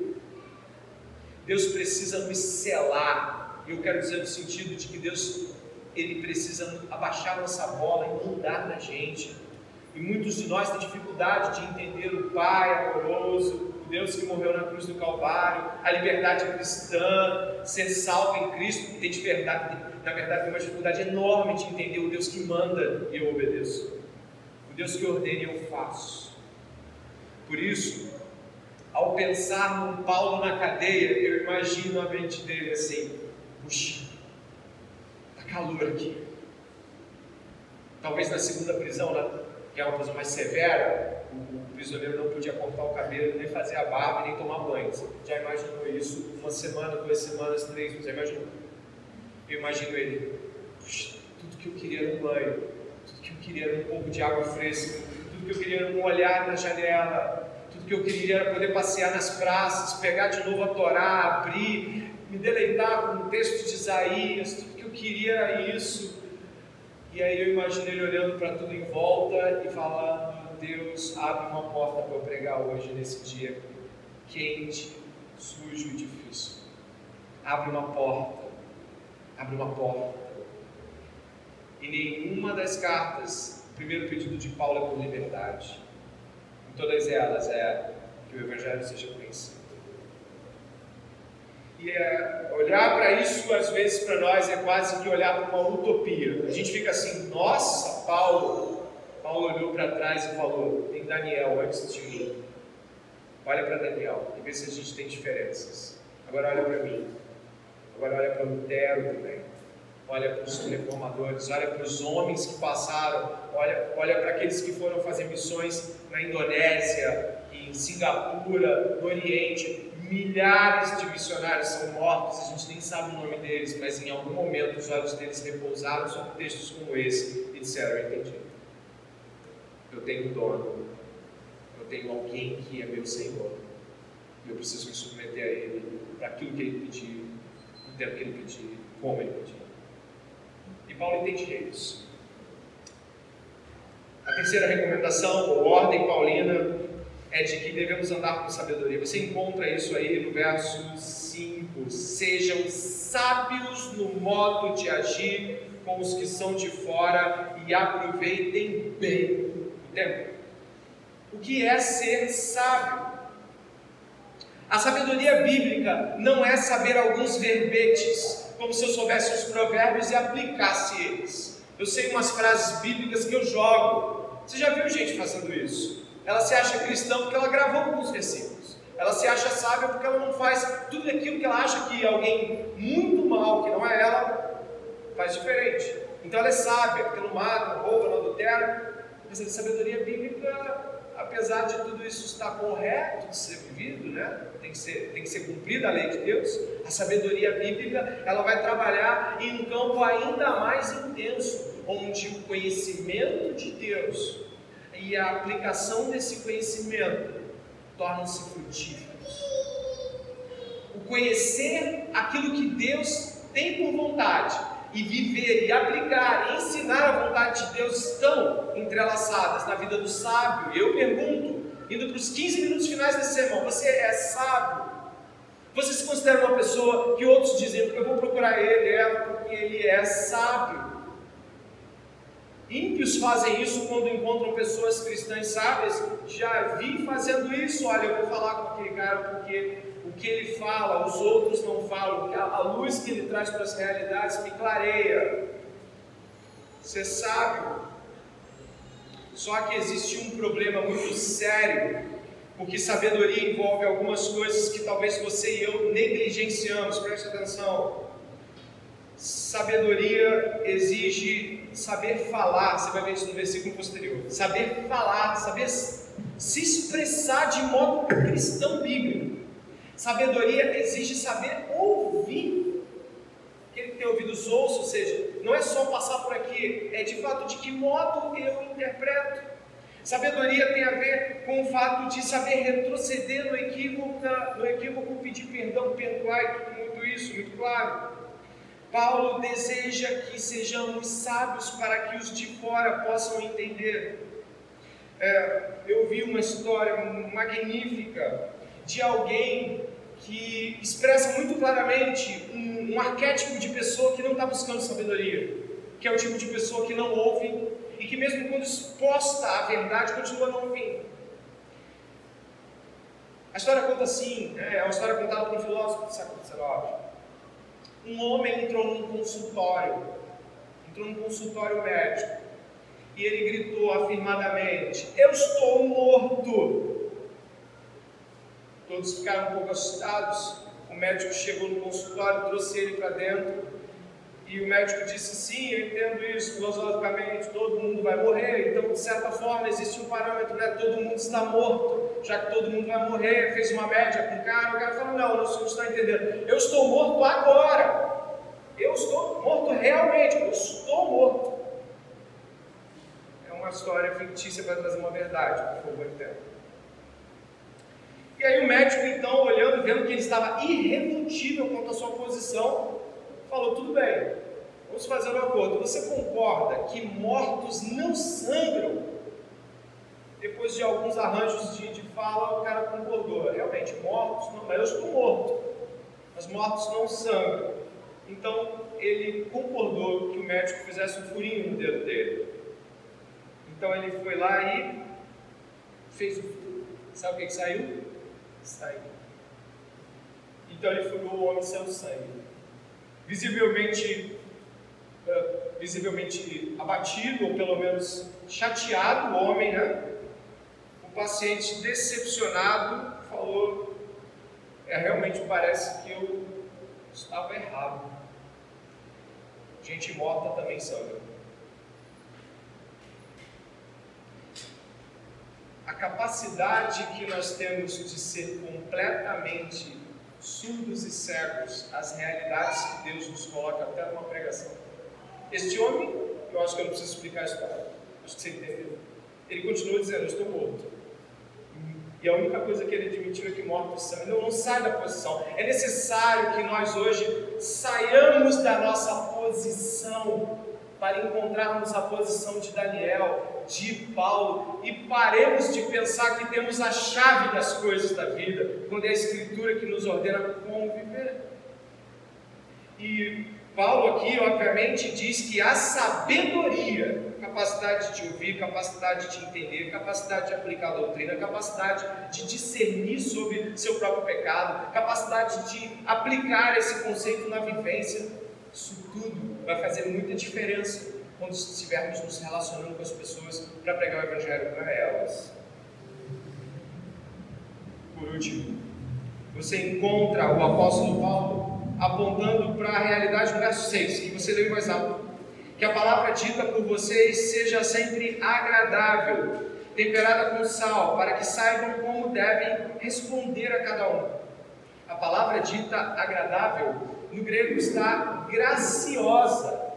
Deus precisa nos selar. Eu quero dizer no sentido de que Deus ele precisa abaixar nossa bola e mudar na gente. E muitos de nós têm dificuldade de entender o Pai amoroso, o Deus que morreu na cruz do Calvário, a liberdade cristã, ser salvo em Cristo. Tem verdade, na verdade, tem uma dificuldade enorme de entender o Deus que manda e eu obedeço, o Deus que ordena e eu faço. Por isso, ao pensar num Paulo na cadeia, eu imagino a mente dele assim: puxa, está calor aqui. Talvez na segunda prisão, né, que é uma prisão mais severa, o prisioneiro não podia cortar o cabelo, nem fazer a barba, nem tomar banho. Você já imaginou isso? Uma semana, duas semanas, três, você imaginou? Eu imagino ele, puxa, tudo que eu queria era um banho, tudo que eu queria era um pouco de água fresca, tudo que eu queria era um olhar na janela, que eu queria era poder passear nas praças, pegar de novo a Torá, abrir, me deleitar com o texto de Isaías, tudo que eu queria era isso. E aí eu imaginei ele olhando para tudo em volta e falando: Deus, abre uma porta para eu pregar hoje, nesse dia quente, sujo e difícil. Abre uma porta, abre uma porta. E nenhuma das cartas, o primeiro pedido de Paulo é por liberdade. Todas elas é que o Evangelho seja conhecido. E é, olhar para isso, às vezes, para nós é quase que olhar para uma utopia. A gente fica assim, nossa, Paulo. Paulo olhou para trás e falou: tem Daniel antes de mim. Olha para Daniel e vê se a gente tem diferenças. Agora olha para mim. Agora olha para Lutero também olha para os reformadores, olha para os homens que passaram, olha, olha para aqueles que foram fazer missões na Indonésia, em Singapura, no Oriente. Milhares de missionários são mortos, a gente nem sabe o nome deles, mas em algum momento os olhos deles repousaram sobre textos como esse e disseram: Eu entendi. Eu tenho um dono, eu tenho alguém que é meu Senhor, e eu preciso me submeter a Ele para aquilo que Ele pediu, no tempo que Ele pediu, como Ele pediu. Paulo entendia isso. A terceira recomendação, ou ordem paulina, é de que devemos andar com sabedoria. Você encontra isso aí no verso 5. Sejam sábios no modo de agir com os que são de fora e aproveitem bem o tempo. O que é ser sábio? A sabedoria bíblica não é saber alguns verbetes como se eu soubesse os provérbios e aplicasse eles. Eu sei umas frases bíblicas que eu jogo. Você já viu gente fazendo isso? Ela se acha cristã porque ela gravou alguns versículos. Ela se acha sábia porque ela não faz tudo aquilo que ela acha que alguém muito mal, que não é ela, faz diferente. Então ela é sábia porque não mata, não rouba, não adultera. Mas a sabedoria bíblica, apesar de tudo isso estar correto de ser vivido, né? tem, que ser, tem que ser cumprida a lei de Deus, a sabedoria bíblica ela vai trabalhar em um campo ainda mais intenso, onde o conhecimento de Deus e a aplicação desse conhecimento tornam-se frutíferos. O conhecer aquilo que Deus tem por vontade e viver e aplicar e ensinar a vontade de Deus estão entrelaçadas na vida do sábio. Eu pergunto, indo para os 15 minutos finais desse sermão, você é sábio? Você se considera uma pessoa que outros dizem, eu vou procurar ele, ela, porque ele é sábio. Ímpios fazem isso quando encontram pessoas cristãs sábias. Já vi fazendo isso. Olha, eu vou falar com aquele cara porque que ele fala, os outros não falam. A luz que ele traz para as realidades me clareia. Ser sábio. Só que existe um problema muito sério, porque sabedoria envolve algumas coisas que talvez você e eu negligenciamos. Preste atenção. Sabedoria exige saber falar, você vai ver isso no versículo posterior. Saber falar, saber se expressar de modo cristão bíblico. Sabedoria exige saber ouvir. Aquele que tem ouvidos ouça, ou seja, não é só passar por aqui, é de fato de que modo eu interpreto. Sabedoria tem a ver com o fato de saber retroceder no equívoco, no equívoco pedir perdão, perdoar e tudo isso, muito claro. Paulo deseja que sejamos sábios para que os de fora possam entender. É, eu vi uma história magnífica de alguém que expressa muito claramente um, um arquétipo de pessoa que não está buscando sabedoria, que é o tipo de pessoa que não ouve e que, mesmo quando exposta à verdade, continua não ouvindo. A história conta assim: né, é uma história contada por um filósofo do século XIX um homem entrou num consultório, entrou num consultório médico, e ele gritou afirmadamente: Eu estou morto. Todos ficaram um pouco assustados. O médico chegou no consultório, trouxe ele para dentro e o médico disse: sim, eu entendo isso filosoficamente, todo mundo vai morrer, então de certa forma existe um parâmetro, né? todo mundo está morto, já que todo mundo vai morrer, fez uma média com o cara, o cara falou: não, você não está entendendo, eu estou morto agora, eu estou morto realmente, eu estou morto. É uma história fictícia para trazer uma verdade, por favor, entenda. E aí o médico, então, olhando, vendo que ele estava irredutível quanto à sua posição, falou: tudo bem, vamos fazer um acordo. Você concorda que mortos não sangram? Depois de alguns arranjos de, de fala, o cara concordou: realmente, mortos não, mas eu estou morto, mas mortos não sangram. Então ele concordou que o médico fizesse um furinho no dedo dele. Então ele foi lá e fez o furo. Sabe o que, que saiu? Saiu. Então ele furou o homem sem sangue visivelmente, uh, visivelmente abatido, ou pelo menos chateado, o homem, né? O paciente decepcionado falou: é, realmente parece que eu estava errado. Gente morta também sangra. A capacidade que nós temos de ser completamente surdos e cegos às realidades que Deus nos coloca até numa pregação. Este homem, eu acho que eu não preciso explicar a história, acho que você entendeu. Ele continua dizendo: estou morto. E a única coisa que ele admitiu é que morto são. Não, não sai da posição. É necessário que nós hoje saiamos da nossa posição para encontrarmos a posição de Daniel, de Paulo e paremos de pensar que temos a chave das coisas da vida, quando é a Escritura que nos ordena como viver. E Paulo aqui, obviamente, diz que a sabedoria, capacidade de ouvir, capacidade de entender, capacidade de aplicar a doutrina, capacidade de discernir sobre seu próprio pecado, capacidade de aplicar esse conceito na vivência, isso tudo vai fazer muita diferença quando estivermos nos relacionando com as pessoas para pregar o Evangelho para elas. Por último, você encontra o apóstolo Paulo apontando para a realidade do verso 6, que você leu mais alto. Que a palavra dita por vocês seja sempre agradável, temperada com sal, para que saibam como devem responder a cada um. A palavra dita agradável, no grego está graciosa.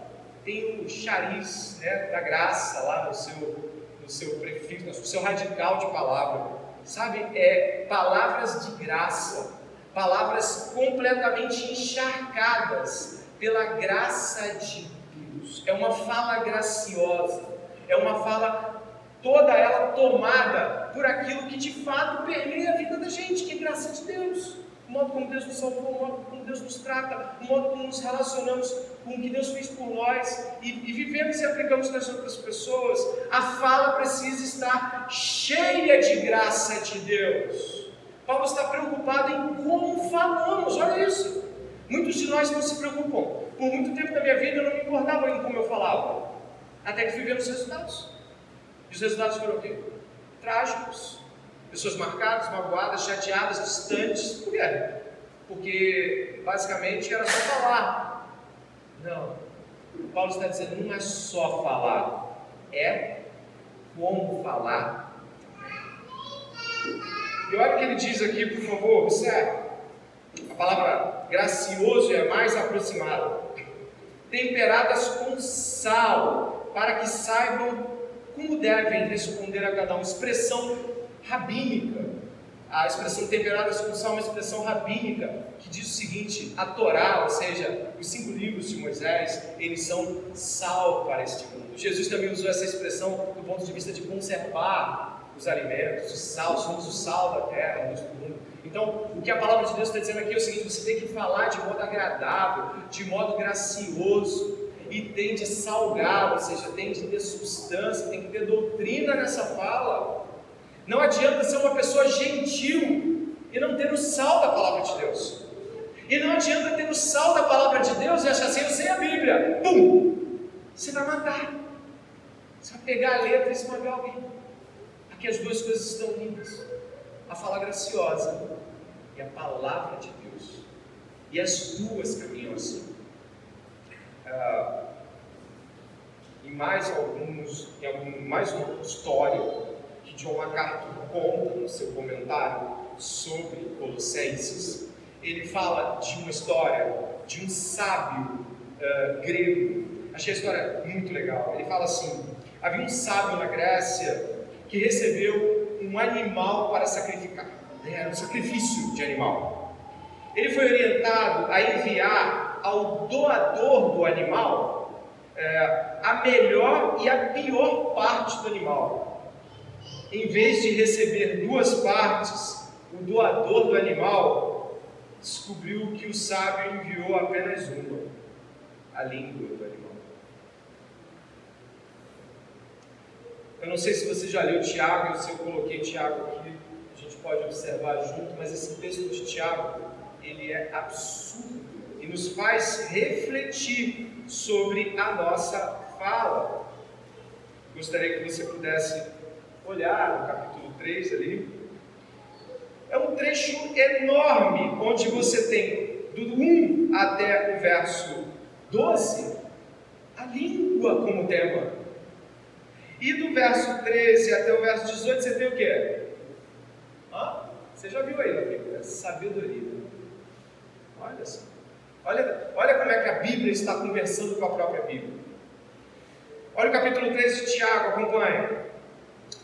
Tem o chariz né, da graça lá no seu, no seu prefixo, no seu radical de palavra. Sabe, é palavras de graça, palavras completamente encharcadas pela graça de Deus. É uma fala graciosa, é uma fala toda ela tomada por aquilo que de fato permeia a vida da gente, que é graça de Deus. O modo como Deus nos salvou, o modo como Deus nos trata, o modo como nos relacionamos com o que Deus fez por nós e, e vivemos e aplicamos nas outras pessoas. A fala precisa estar cheia de graça de Deus. Paulo está preocupado em como falamos, olha isso. Muitos de nós não se preocupam. Por muito tempo da minha vida eu não me importava em como eu falava, até que vendo os resultados. E os resultados foram o quê? Trágicos. Pessoas marcadas, magoadas, chateadas, distantes. Por quê? Porque basicamente era só falar. Não. Paulo está dizendo, não é só falar, é como falar. E olha o que ele diz aqui, por favor, observe. A palavra gracioso é mais aproximada. Temperadas com sal, para que saibam como devem responder a cada um? Expressão rabínica. A expressão temperadas com sal é uma expressão rabínica que diz o seguinte: a Torá, ou seja, os cinco livros de Moisés, eles são sal para este mundo. Jesus também usou essa expressão do ponto de vista de conservar os alimentos, o sal, somos o sal da terra, do mundo. Então, o que a palavra de Deus está dizendo aqui é o seguinte: você tem que falar de modo agradável, de modo gracioso, e tem de salgar, ou seja, tem de ter substância, tem que ter doutrina nessa fala. Não adianta ser uma pessoa gentil e não ter o sal da palavra de Deus. E não adianta ter o sal da palavra de Deus e achar assim, eu sei a Bíblia. Pum! Você vai matar. Você vai pegar a letra e esmagar alguém. Aqui as duas coisas estão lindas. A fala graciosa e a palavra de Deus. E as duas caminham assim. Ah, em mais alguns, em algum, mais uma história que John MacArthur conta no seu comentário sobre Colossenses, ele fala de uma história de um sábio uh, grego. Achei a história muito legal. Ele fala assim: havia um sábio na Grécia que recebeu um animal para sacrificar. Era um sacrifício de animal. Ele foi orientado a enviar ao doador do animal é, a melhor e a pior parte do animal. Em vez de receber duas partes, o doador do animal descobriu que o sábio enviou apenas uma, a língua do animal. Eu não sei se você já leu Tiago, se eu coloquei Tiago aqui, a gente pode observar junto, mas esse texto de Tiago, ele é absurdo e nos faz refletir sobre a nossa fala. Gostaria que você pudesse olhar no capítulo 3 ali. É um trecho enorme, onde você tem do 1 até o verso 12, a língua como tema. E do verso 13 até o verso 18 você tem o quê? Hã? Você já viu aí na Bíblia? Sabedoria. Olha só. Olha, olha como é que a Bíblia está conversando com a própria Bíblia. Olha o capítulo 13 de Tiago, acompanhe.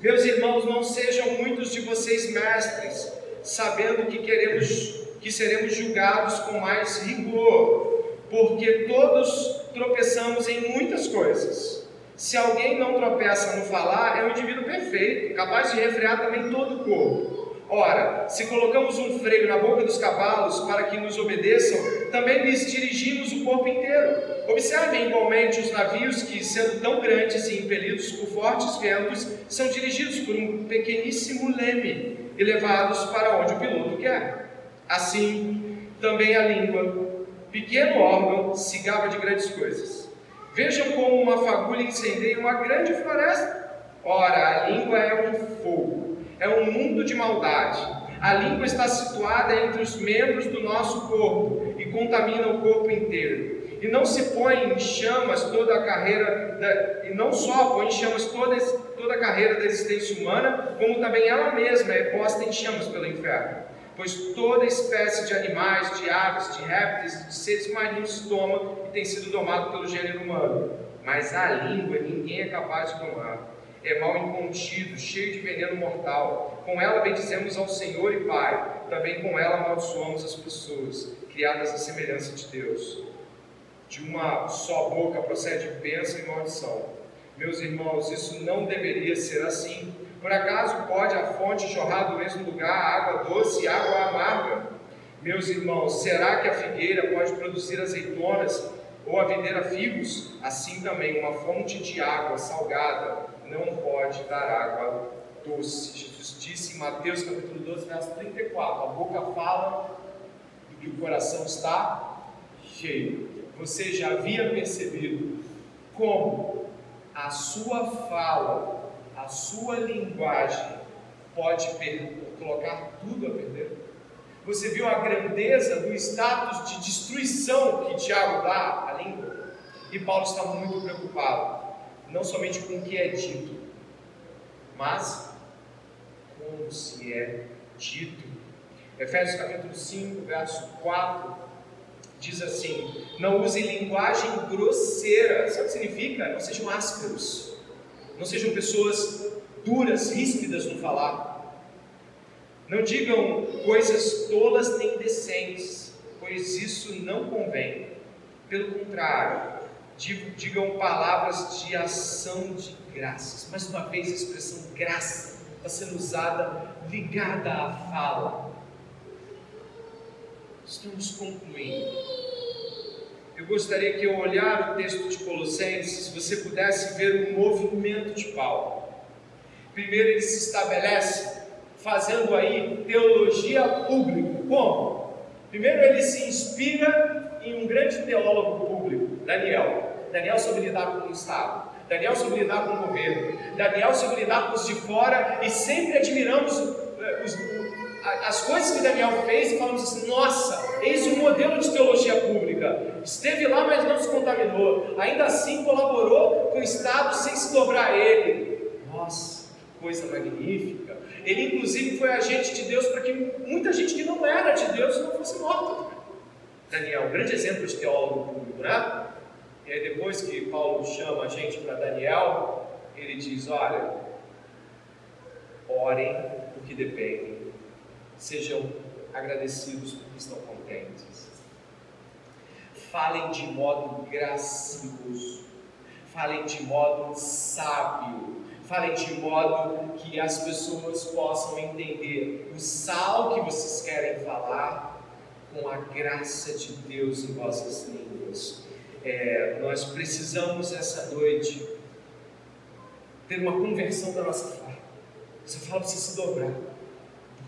Meus irmãos, não sejam muitos de vocês mestres, sabendo que queremos que seremos julgados com mais rigor, porque todos tropeçamos em muitas coisas. Se alguém não tropeça no falar, é um indivíduo perfeito, capaz de refrear também todo o corpo. Ora, se colocamos um freio na boca dos cavalos para que nos obedeçam, também lhes dirigimos o corpo inteiro. Observem igualmente os navios que, sendo tão grandes e impelidos por fortes ventos, são dirigidos por um pequeníssimo leme e levados para onde o piloto quer. Assim, também a língua, pequeno órgão, se gaba de grandes coisas. Vejam como uma fagulha incendeia uma grande floresta. Ora, a língua é um fogo é um mundo de maldade. A língua está situada entre os membros do nosso corpo e contamina o corpo inteiro. e não se põe em chamas toda a carreira, da, e não só põe em chamas toda, toda a carreira da existência humana, como também ela mesma é posta em chamas pelo inferno. Pois toda espécie de animais, de aves, de répteis, de seres marinhos toma e tem sido domado pelo gênero humano. Mas a língua ninguém é capaz de domar. É mal incontido, cheio de veneno mortal. Com ela bendizemos ao Senhor e Pai. Também com ela amaldiçoamos as pessoas, criadas à semelhança de Deus. De uma só boca procede bênção e maldição. Meus irmãos, isso não deveria ser assim. Por acaso pode a fonte jorrar do mesmo lugar água doce e água amarga? Meus irmãos, será que a figueira pode produzir azeitonas ou a videira figos? Assim também, uma fonte de água salgada não pode dar água doce. Jesus disse em Mateus capítulo 12, verso 34: A boca fala do que o coração está cheio você já havia percebido como a sua fala, a sua linguagem pode colocar tudo a perder? Você viu a grandeza do status de destruição que Tiago dá à língua? E Paulo está muito preocupado, não somente com o que é dito, mas como se é dito. Efésios capítulo 5, verso 4 diz assim: não use linguagem grosseira. Sabe o que significa? Não sejam ásperos, não sejam pessoas duras, ríspidas no falar. Não digam coisas tolas nem indecentes, pois isso não convém. Pelo contrário, digam palavras de ação de graças. Mais uma vez, a expressão graça está sendo usada ligada à fala Estamos concluindo. Eu gostaria que, ao olhar o texto de Colossenses, você pudesse ver o movimento de Paulo. Primeiro, ele se estabelece fazendo aí teologia pública. Como? Primeiro, ele se inspira em um grande teólogo público, Daniel. Daniel soube lidar com o Estado. Daniel soube lidar com o governo. Daniel soube lidar com os de fora e sempre admiramos eh, os, as coisas que Daniel fez e falamos assim: nossa, eis um modelo de teologia pública. Esteve lá, mas não se contaminou. Ainda assim colaborou com o Estado sem se dobrar a ele. Nossa, coisa magnífica. Ele, inclusive, foi agente de Deus para que muita gente que não era de Deus não fosse morta. Daniel, grande exemplo de teólogo público, né? E aí, depois que Paulo chama a gente para Daniel, ele diz: olha, orem o que depende Sejam agradecidos porque estão contentes. Falem de modo gracioso. Falem de modo sábio. Falem de modo que as pessoas possam entender o sal que vocês querem falar com a graça de Deus em vossas línguas. É, nós precisamos essa noite ter uma conversão da nossa fala. Essa fala precisa se dobrar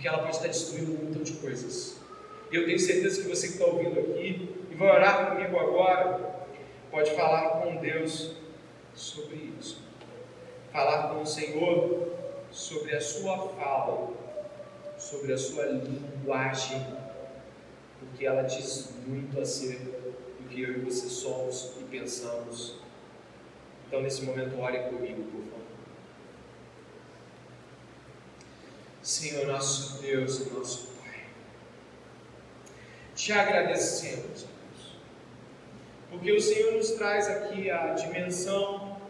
porque ela pode estar destruindo um montão de coisas. E eu tenho certeza que você que está ouvindo aqui e vai orar comigo agora, pode falar com Deus sobre isso. Falar com o Senhor sobre a sua fala, sobre a sua linguagem, porque ela diz muito do que eu e você somos e pensamos. Então, nesse momento, ore comigo, por favor. Senhor nosso Deus e nosso Pai. Te agradecemos, Deus, porque o Senhor nos traz aqui a dimensão